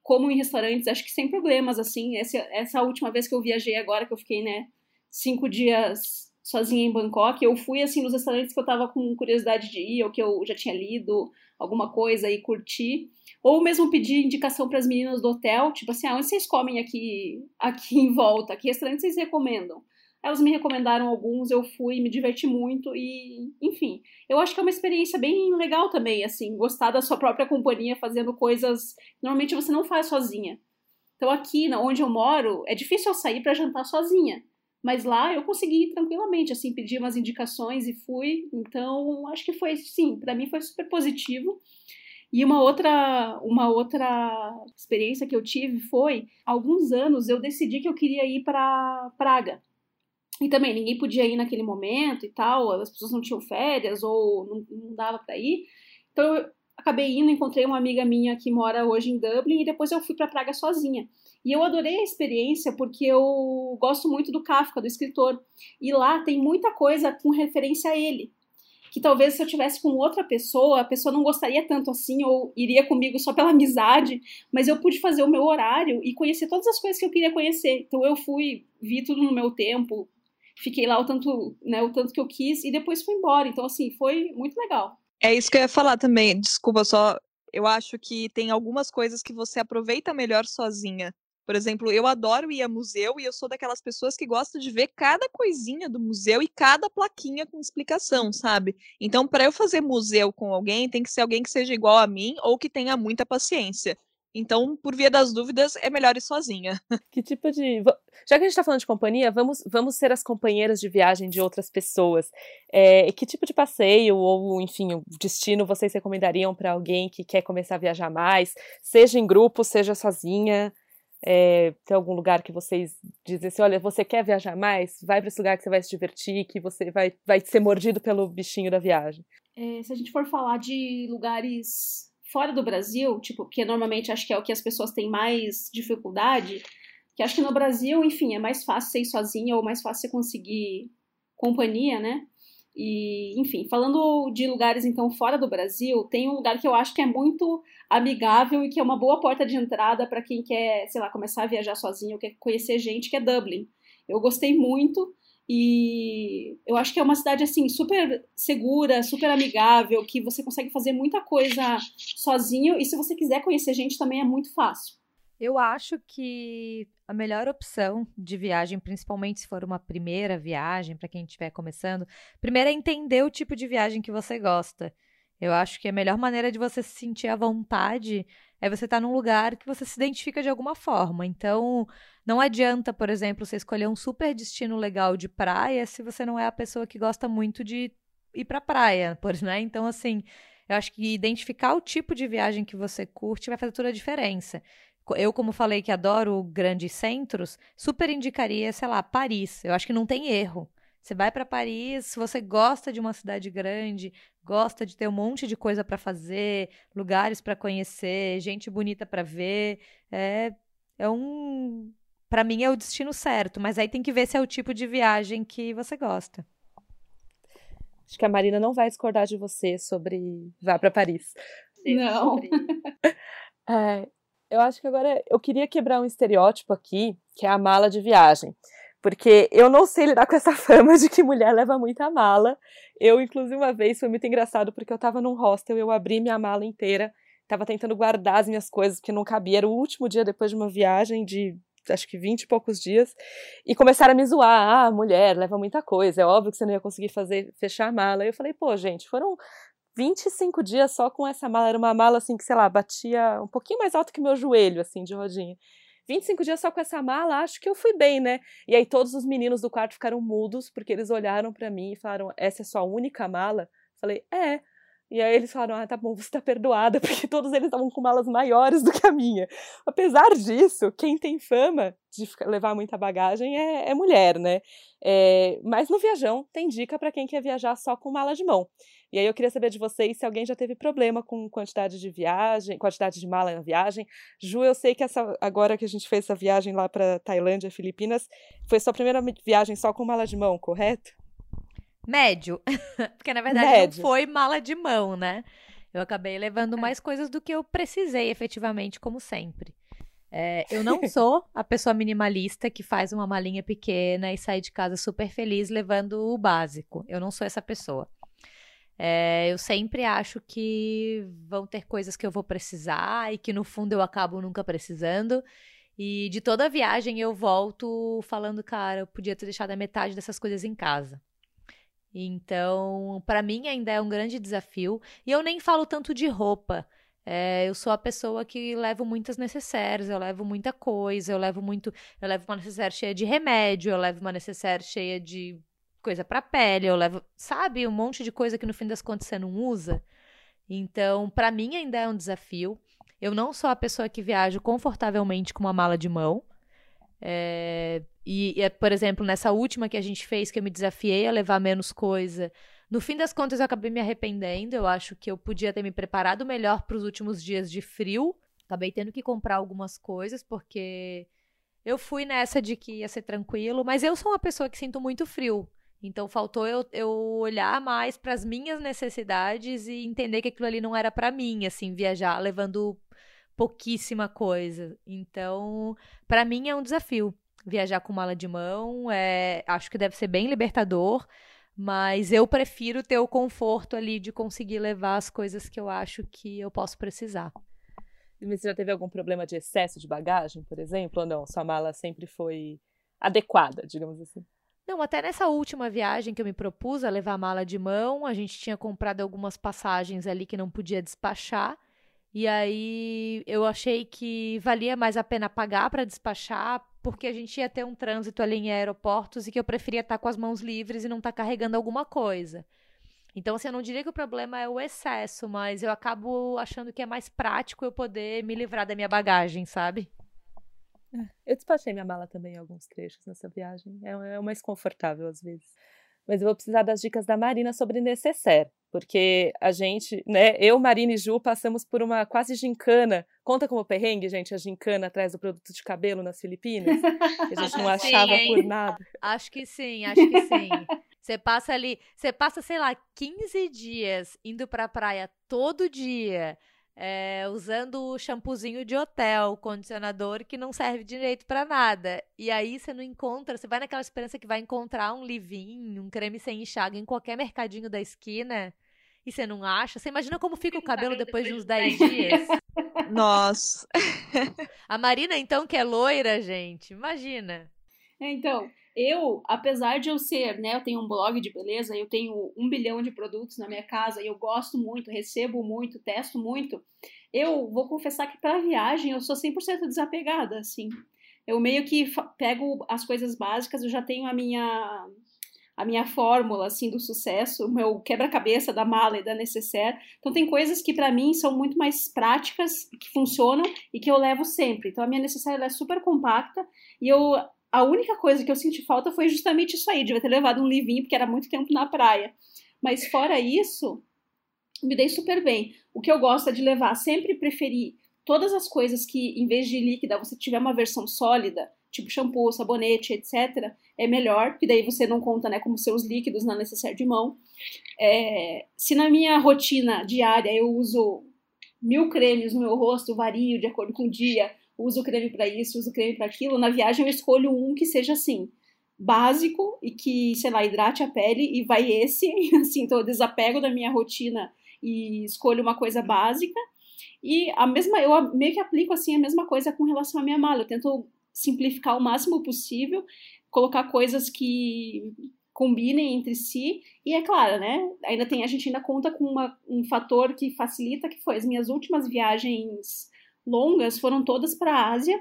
como em restaurantes, acho que sem problemas, assim. Essa, essa última vez que eu viajei agora, que eu fiquei, né, cinco dias sozinha em Bangkok, eu fui assim nos restaurantes que eu tava com curiosidade de ir, ou que eu já tinha lido alguma coisa e curti, ou mesmo pedir indicação para as meninas do hotel, tipo assim, ah, onde vocês comem aqui aqui em volta, que restaurantes vocês recomendam? Elas me recomendaram alguns, eu fui, me diverti muito e, enfim, eu acho que é uma experiência bem legal também, assim, gostar da sua própria companhia fazendo coisas que normalmente você não faz sozinha. Então aqui, onde eu moro, é difícil eu sair para jantar sozinha. Mas lá eu consegui tranquilamente, assim, pedir umas indicações e fui. Então, acho que foi, sim, para mim foi super positivo. E uma outra, uma outra experiência que eu tive foi, há alguns anos eu decidi que eu queria ir para Praga. E também ninguém podia ir naquele momento e tal, as pessoas não tinham férias ou não, não dava para ir. Então eu acabei indo, encontrei uma amiga minha que mora hoje em Dublin e depois eu fui para Praga sozinha. E eu adorei a experiência porque eu gosto muito do Kafka, do escritor. E lá tem muita coisa com referência a ele. Que talvez se eu tivesse com outra pessoa, a pessoa não gostaria tanto assim, ou iria comigo só pela amizade, mas eu pude fazer o meu horário e conhecer todas as coisas que eu queria conhecer. Então eu fui, vi tudo no meu tempo, fiquei lá o tanto, né, o tanto que eu quis e depois fui embora. Então, assim, foi muito legal. É isso que eu ia falar também. Desculpa, só. Eu acho que tem algumas coisas que você aproveita melhor sozinha. Por exemplo, eu adoro ir a museu e eu sou daquelas pessoas que gostam de ver cada coisinha do museu e cada plaquinha com explicação, sabe? Então, para eu fazer museu com alguém, tem que ser alguém que seja igual a mim ou que tenha muita paciência. Então, por via das dúvidas, é melhor ir sozinha. Que tipo de. Já que a gente está falando de companhia, vamos, vamos ser as companheiras de viagem de outras pessoas. É, que tipo de passeio ou, enfim, destino vocês recomendariam para alguém que quer começar a viajar mais, seja em grupo, seja sozinha? É, tem algum lugar que vocês dizem assim, olha, você quer viajar mais? Vai para esse lugar que você vai se divertir, que você vai, vai ser mordido pelo bichinho da viagem. É, se a gente for falar de lugares fora do Brasil, tipo, porque normalmente acho que é o que as pessoas têm mais dificuldade, que acho que no Brasil, enfim, é mais fácil ser sozinha ou mais fácil você conseguir companhia, né? E, enfim, falando de lugares então fora do Brasil, tem um lugar que eu acho que é muito amigável e que é uma boa porta de entrada para quem quer, sei lá, começar a viajar sozinho ou quer conhecer gente, que é Dublin. Eu gostei muito e eu acho que é uma cidade assim super segura, super amigável, que você consegue fazer muita coisa sozinho e se você quiser conhecer gente também é muito fácil. Eu acho que a melhor opção de viagem, principalmente se for uma primeira viagem para quem estiver começando, primeiro é entender o tipo de viagem que você gosta. Eu acho que a melhor maneira de você se sentir à vontade é você estar tá num lugar que você se identifica de alguma forma. Então, não adianta, por exemplo, você escolher um super destino legal de praia se você não é a pessoa que gosta muito de ir para praia, por né? Então, assim, eu acho que identificar o tipo de viagem que você curte vai fazer toda a diferença. eu, como falei que adoro grandes centros, super indicaria, sei lá, Paris. Eu acho que não tem erro. Você vai para Paris, se você gosta de uma cidade grande, gosta de ter um monte de coisa para fazer, lugares para conhecer, gente bonita para ver, é, é um. Para mim é o destino certo, mas aí tem que ver se é o tipo de viagem que você gosta. Acho que a Marina não vai discordar de você sobre vá para Paris. Não. é, eu acho que agora eu queria quebrar um estereótipo aqui, que é a mala de viagem. Porque eu não sei lidar com essa fama de que mulher leva muita mala. Eu, inclusive, uma vez foi muito engraçado porque eu tava num hostel, eu abri minha mala inteira, tava tentando guardar as minhas coisas, porque não cabia. Era o último dia depois de uma viagem de acho que 20 e poucos dias, e começaram a me zoar, ah, mulher, leva muita coisa, é óbvio que você não ia conseguir fazer, fechar a mala. E eu falei, pô, gente, foram 25 dias só com essa mala, era uma mala assim que, sei lá, batia um pouquinho mais alto que meu joelho, assim, de rodinha. 25 dias só com essa mala, acho que eu fui bem, né? E aí todos os meninos do quarto ficaram mudos, porque eles olharam para mim e falaram: essa é sua única mala? Falei: é. E aí eles falaram: ah, tá bom, você tá perdoada, porque todos eles estavam com malas maiores do que a minha. Apesar disso, quem tem fama de levar muita bagagem é, é mulher, né? É, mas no viajão tem dica para quem quer viajar só com mala de mão. E aí eu queria saber de vocês se alguém já teve problema com quantidade de viagem, quantidade de mala na viagem. Ju, eu sei que essa agora que a gente fez essa viagem lá para Tailândia, Filipinas, foi sua primeira viagem só com mala de mão, correto? Médio. Porque na verdade Médio. não foi mala de mão, né? Eu acabei levando é. mais coisas do que eu precisei efetivamente, como sempre. É, eu não sou a pessoa minimalista que faz uma malinha pequena e sai de casa super feliz levando o básico. Eu não sou essa pessoa. É, eu sempre acho que vão ter coisas que eu vou precisar e que no fundo eu acabo nunca precisando. E de toda a viagem eu volto falando, cara, eu podia ter deixado a metade dessas coisas em casa. Então, para mim ainda é um grande desafio. E eu nem falo tanto de roupa. É, eu sou a pessoa que levo muitas necessárias, eu levo muita coisa, eu levo muito. Eu levo uma necessaire cheia de remédio, eu levo uma necessaire cheia de coisa para pele, eu levo, sabe, um monte de coisa que no fim das contas você não usa. Então, para mim ainda é um desafio. Eu não sou a pessoa que viaja confortavelmente com uma mala de mão. É, e, e, por exemplo, nessa última que a gente fez, que eu me desafiei a levar menos coisa, no fim das contas eu acabei me arrependendo. Eu acho que eu podia ter me preparado melhor para os últimos dias de frio. Acabei tendo que comprar algumas coisas, porque eu fui nessa de que ia ser tranquilo, mas eu sou uma pessoa que sinto muito frio. Então faltou eu, eu olhar mais para as minhas necessidades e entender que aquilo ali não era para mim, assim, viajar levando pouquíssima coisa. Então, para mim é um desafio viajar com mala de mão. É, acho que deve ser bem libertador, mas eu prefiro ter o conforto ali de conseguir levar as coisas que eu acho que eu posso precisar. E você já teve algum problema de excesso de bagagem, por exemplo, ou não? Sua mala sempre foi adequada, digamos assim? Não, até nessa última viagem que eu me propus a levar a mala de mão, a gente tinha comprado algumas passagens ali que não podia despachar. E aí eu achei que valia mais a pena pagar para despachar, porque a gente ia ter um trânsito ali em aeroportos e que eu preferia estar com as mãos livres e não estar carregando alguma coisa. Então, assim, eu não diria que o problema é o excesso, mas eu acabo achando que é mais prático eu poder me livrar da minha bagagem, sabe? É, eu despachei minha mala também em alguns trechos nessa viagem. É, é mais confortável às vezes. Mas eu vou precisar das dicas da Marina sobre necessaire, porque a gente, né, eu, Marina e Ju passamos por uma quase gincana. Conta como perrengue, gente, a gincana atrás do produto de cabelo nas Filipinas, que a gente não achava sim, por nada. Acho que sim, acho que sim. Você passa ali, você passa, sei lá, 15 dias indo pra praia todo dia é, usando o shampoozinho de hotel, condicionador que não serve direito para nada. E aí você não encontra, você vai naquela esperança que vai encontrar um livinho, um creme sem enxágue em qualquer mercadinho da esquina. E você não acha? Você imagina como fica o cabelo depois de uns 10 dias? Nossa. A Marina, então, que é loira, gente. Imagina. É, então, eu, apesar de eu ser, né, eu tenho um blog de beleza, eu tenho um bilhão de produtos na minha casa e eu gosto muito, recebo muito, testo muito, eu vou confessar que para viagem eu sou 100% desapegada, assim. Eu meio que pego as coisas básicas, eu já tenho a minha a minha fórmula assim do sucesso, o meu quebra-cabeça da mala e da necessaire. Então tem coisas que para mim são muito mais práticas, que funcionam e que eu levo sempre. Então a minha necessaire é super compacta e eu a única coisa que eu senti falta foi justamente isso aí, devia ter levado um livinho porque era muito tempo na praia. Mas fora isso, me dei super bem. O que eu gosto é de levar, sempre preferi todas as coisas que, em vez de líquida, você tiver uma versão sólida, tipo shampoo, sabonete, etc., é melhor, porque daí você não conta né, como seus líquidos na necessaire de mão. É, se na minha rotina diária eu uso mil cremes no meu rosto, vario de acordo com o dia, uso creme para isso, uso creme para aquilo, na viagem eu escolho um que seja assim, básico e que, sei lá, hidrate a pele e vai esse, assim, então eu desapego da minha rotina e escolho uma coisa básica. E a mesma, eu meio que aplico assim a mesma coisa com relação à minha mala. Eu tento simplificar o máximo possível, colocar coisas que combinem entre si. E é claro, né? Ainda tem, a gente ainda conta com uma, um fator que facilita, que foi as minhas últimas viagens longas foram todas para a Ásia,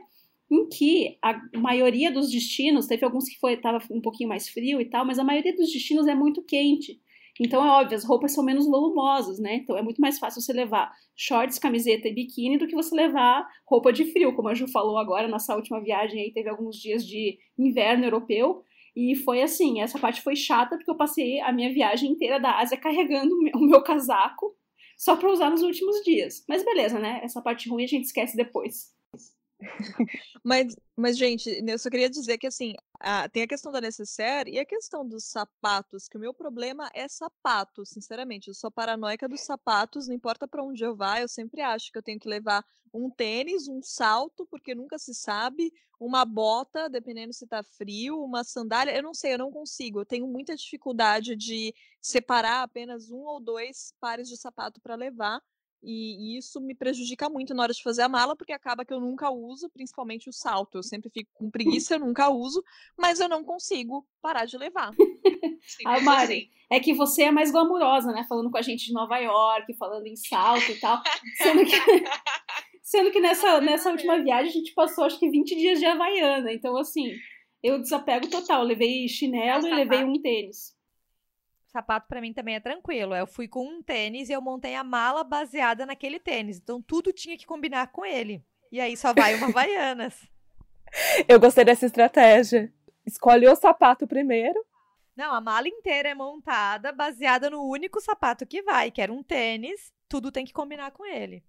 em que a maioria dos destinos, teve alguns que foi estava um pouquinho mais frio e tal, mas a maioria dos destinos é muito quente. Então é óbvio, as roupas são menos volumosas, né? Então é muito mais fácil você levar shorts, camiseta e biquíni do que você levar roupa de frio, como a Ju falou agora, nossa última viagem aí teve alguns dias de inverno europeu. E foi assim, essa parte foi chata porque eu passei a minha viagem inteira da Ásia carregando o meu casaco só para usar nos últimos dias. Mas beleza, né? Essa parte ruim a gente esquece depois. Mas, mas, gente, eu só queria dizer que, assim, a, tem a questão da necessaire e a questão dos sapatos, que o meu problema é sapato, sinceramente. Eu sou paranoica dos sapatos, não importa para onde eu vá, eu sempre acho que eu tenho que levar um tênis, um salto, porque nunca se sabe, uma bota, dependendo se tá frio, uma sandália, eu não sei, eu não consigo. Eu tenho muita dificuldade de separar apenas um ou dois pares de sapato para levar. E, isso me prejudica muito na hora de fazer a mala, porque acaba que eu nunca uso, principalmente o salto. Eu sempre fico com preguiça, eu nunca uso, mas eu não consigo parar de levar. ah, Mari, é que você é mais glamurosa, né? Falando com a gente de Nova York, falando em salto e tal. Sendo que, sendo que nessa, nessa última viagem a gente passou acho que 20 dias de Havaiana. Então, assim, eu desapego total. Eu levei chinelo e levei um tênis. Sapato para mim também é tranquilo. Eu fui com um tênis e eu montei a mala baseada naquele tênis. Então tudo tinha que combinar com ele. E aí só vai uma Havaianas. Eu gostei dessa estratégia. Escolhe o sapato primeiro. Não, a mala inteira é montada baseada no único sapato que vai, que era um tênis. Tudo tem que combinar com ele.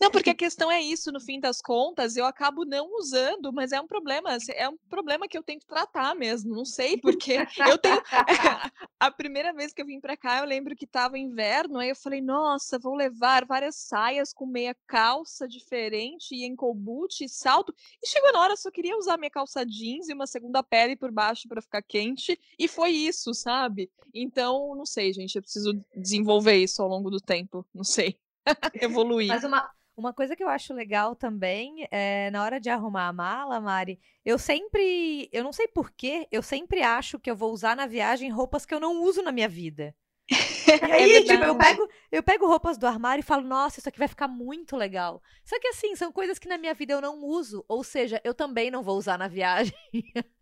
Não, porque a questão é isso, no fim das contas, eu acabo não usando, mas é um problema, é um problema que eu tenho que tratar mesmo, não sei, porque eu tenho a primeira vez que eu vim para cá, eu lembro que estava inverno, aí eu falei, nossa, vou levar várias saias com meia calça diferente e encolbute e salto, e chegou na hora, só queria usar minha calça jeans e uma segunda pele por baixo para ficar quente, e foi isso, sabe? Então, não sei, gente, eu preciso desenvolver isso ao longo do tempo, não sei. evoluir. Mas uma, uma coisa que eu acho legal também é na hora de arrumar a mala, Mari, eu sempre, eu não sei porquê, eu sempre acho que eu vou usar na viagem roupas que eu não uso na minha vida. E aí, é tipo, eu pego, eu pego roupas do armário e falo, nossa, isso aqui vai ficar muito legal. Só que assim, são coisas que na minha vida eu não uso, ou seja, eu também não vou usar na viagem.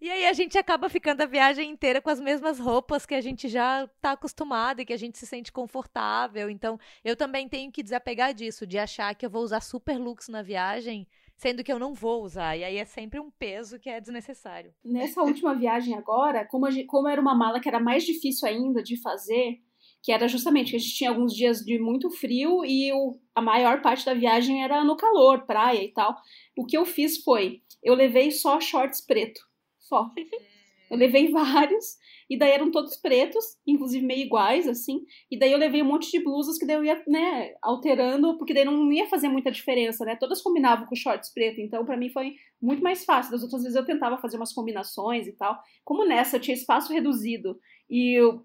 E aí a gente acaba ficando a viagem inteira com as mesmas roupas que a gente já está acostumado e que a gente se sente confortável. Então, eu também tenho que desapegar disso, de achar que eu vou usar super looks na viagem, sendo que eu não vou usar. E aí é sempre um peso que é desnecessário. Nessa última viagem agora, como, gente, como era uma mala que era mais difícil ainda de fazer, que era justamente que a gente tinha alguns dias de muito frio e o, a maior parte da viagem era no calor, praia e tal. O que eu fiz foi, eu levei só shorts preto só. Eu levei vários, e daí eram todos pretos, inclusive meio iguais, assim. E daí eu levei um monte de blusas que daí eu ia, né, alterando, porque daí não ia fazer muita diferença, né? Todas combinavam com shorts preto, então para mim foi muito mais fácil. Das outras vezes eu tentava fazer umas combinações e tal. Como nessa eu tinha espaço reduzido e eu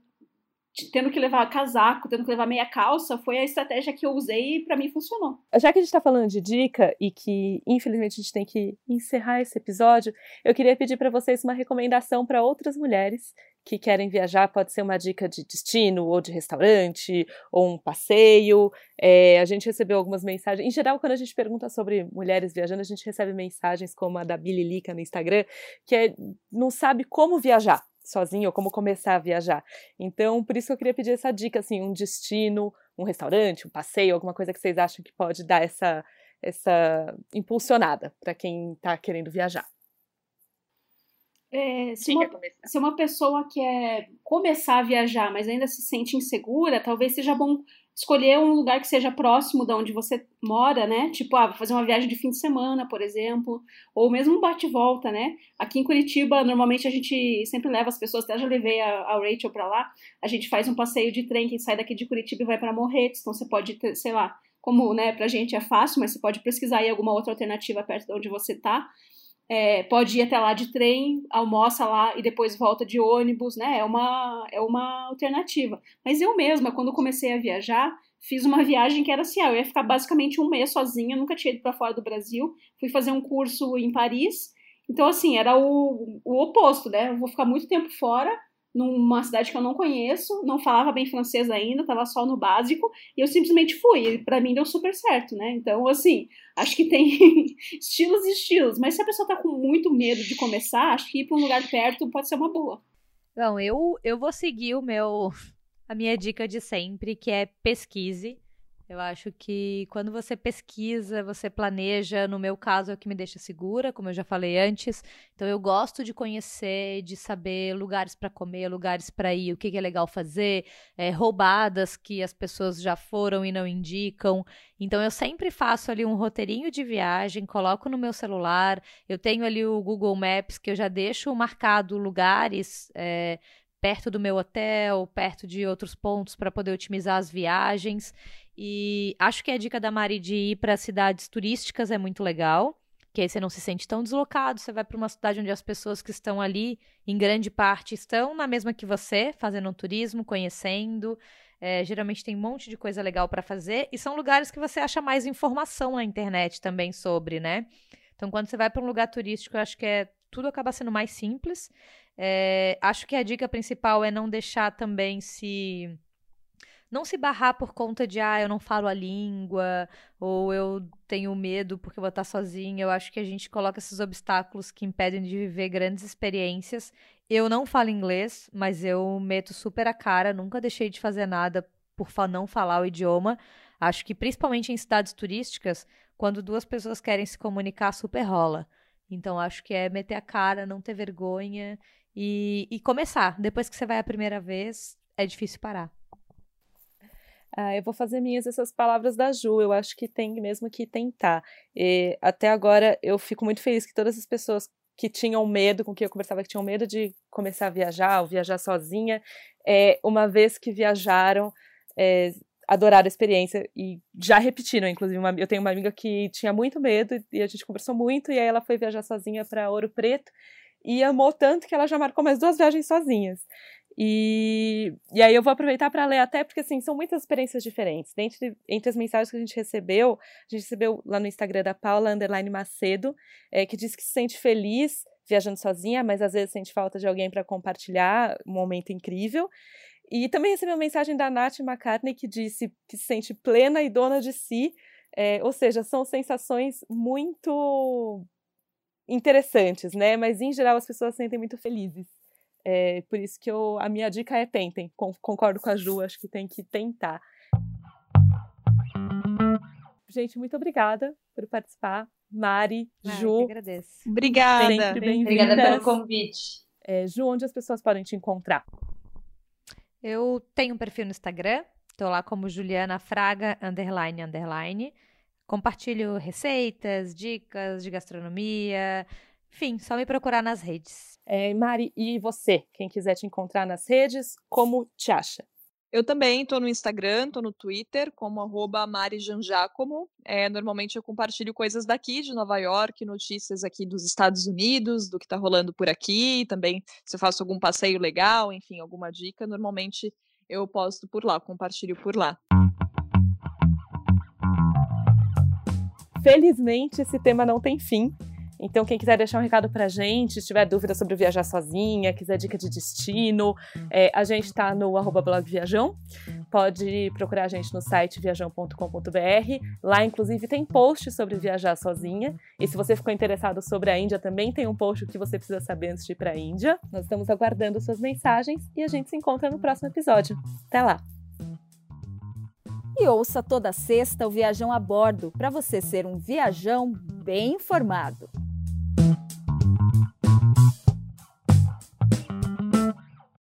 tendo que levar casaco, tendo que levar meia calça, foi a estratégia que eu usei e para mim funcionou. Já que a gente está falando de dica e que infelizmente a gente tem que encerrar esse episódio, eu queria pedir para vocês uma recomendação para outras mulheres que querem viajar, pode ser uma dica de destino, ou de restaurante, ou um passeio. É, a gente recebeu algumas mensagens. Em geral, quando a gente pergunta sobre mulheres viajando, a gente recebe mensagens como a da Billy Lica no Instagram, que é, não sabe como viajar sozinho ou como começar a viajar. Então, por isso que eu queria pedir essa dica, assim, um destino, um restaurante, um passeio, alguma coisa que vocês acham que pode dar essa, essa impulsionada para quem está querendo viajar. É, se, uma, se uma pessoa quer começar a viajar, mas ainda se sente insegura, talvez seja bom escolher um lugar que seja próximo de onde você mora, né? Tipo, ah, fazer uma viagem de fim de semana, por exemplo, ou mesmo um bate-volta, né? Aqui em Curitiba, normalmente a gente sempre leva as pessoas, até já levei a, a Rachel para lá, a gente faz um passeio de trem, que sai daqui de Curitiba e vai para Morretes, então você pode ter, sei lá, como, né, pra gente é fácil, mas você pode pesquisar aí alguma outra alternativa perto de onde você tá, é, pode ir até lá de trem, almoça lá e depois volta de ônibus, né? É uma, é uma alternativa. Mas eu mesma, quando comecei a viajar, fiz uma viagem que era assim, ah, eu ia ficar basicamente um mês sozinha, nunca tinha ido para fora do Brasil, fui fazer um curso em Paris. Então, assim, era o, o oposto, né? Eu vou ficar muito tempo fora, numa cidade que eu não conheço, não falava bem francês ainda, estava só no básico, e eu simplesmente fui. E para mim deu super certo, né? Então, assim, acho que tem estilos e estilos, mas se a pessoa tá com muito medo de começar, acho que ir para um lugar perto pode ser uma boa. Bom, eu, eu vou seguir o meu a minha dica de sempre, que é pesquise. Eu acho que quando você pesquisa, você planeja, no meu caso é o que me deixa segura, como eu já falei antes. Então eu gosto de conhecer, de saber lugares para comer, lugares para ir, o que, que, é legal fazer, é, roubadas que as pessoas já foram e não indicam. Então eu sempre faço ali um roteirinho de viagem, coloco no meu celular. Eu tenho ali o Google Maps que eu já deixo marcado lugares. É, perto do meu hotel, perto de outros pontos para poder otimizar as viagens. E acho que a dica da Mari de ir para cidades turísticas é muito legal, que aí você não se sente tão deslocado, você vai para uma cidade onde as pessoas que estão ali, em grande parte, estão na mesma que você, fazendo um turismo, conhecendo. É, geralmente tem um monte de coisa legal para fazer e são lugares que você acha mais informação na internet também sobre, né? Então, quando você vai para um lugar turístico, eu acho que é tudo acaba sendo mais simples. É, acho que a dica principal é não deixar também se não se barrar por conta de, ah, eu não falo a língua, ou eu tenho medo porque vou estar sozinha. Eu acho que a gente coloca esses obstáculos que impedem de viver grandes experiências. Eu não falo inglês, mas eu meto super a cara, nunca deixei de fazer nada por não falar o idioma. Acho que principalmente em cidades turísticas, quando duas pessoas querem se comunicar, super rola. Então acho que é meter a cara, não ter vergonha e, e começar. Depois que você vai a primeira vez, é difícil parar. Ah, eu vou fazer minhas essas palavras da Ju. Eu acho que tem mesmo que tentar. E até agora eu fico muito feliz que todas as pessoas que tinham medo, com quem eu conversava, que tinham medo de começar a viajar ou viajar sozinha, é, uma vez que viajaram, é, adoraram a experiência e já repetiram. Inclusive, uma, eu tenho uma amiga que tinha muito medo e a gente conversou muito, e aí ela foi viajar sozinha para Ouro Preto e amou tanto que ela já marcou mais duas viagens sozinhas. E, e aí eu vou aproveitar para ler até porque assim são muitas experiências diferentes. Dentre, entre as mensagens que a gente recebeu, a gente recebeu lá no Instagram da Paula Underline Macedo, é, que diz que se sente feliz viajando sozinha, mas às vezes sente falta de alguém para compartilhar um momento incrível. E também recebeu uma mensagem da Nath McCartney que disse que se sente plena e dona de si, é, ou seja, são sensações muito interessantes, né? Mas em geral as pessoas se sentem muito felizes. É, por isso que eu, a minha dica é tentem. Concordo com a Ju, acho que tem que tentar. Gente, muito obrigada por participar. Mari, ah, Ju. Eu agradeço. Obrigada. Obrigada pelo convite. É, Ju, onde as pessoas podem te encontrar? Eu tenho um perfil no Instagram, estou lá como Juliana Fraga, underline, underline. Compartilho receitas, dicas de gastronomia, enfim, só me procurar nas redes. É, Mari, e você? Quem quiser te encontrar nas redes, como te acha? Eu também estou no Instagram, estou no Twitter, como arroba. É, normalmente eu compartilho coisas daqui de Nova York, notícias aqui dos Estados Unidos, do que está rolando por aqui. Também se eu faço algum passeio legal, enfim, alguma dica, normalmente eu posto por lá, compartilho por lá. Felizmente, esse tema não tem fim. Então, quem quiser deixar um recado pra gente, se tiver dúvida sobre viajar sozinha, quiser dica de destino, é, a gente tá no arroba blog Viajão. pode procurar a gente no site viajão.com.br. Lá, inclusive, tem post sobre viajar sozinha. E se você ficou interessado sobre a Índia, também tem um post que você precisa saber antes de ir para a Índia. Nós estamos aguardando suas mensagens e a gente se encontra no próximo episódio. Até lá! E ouça toda sexta o Viajão a Bordo para você ser um viajão bem informado. Thank you.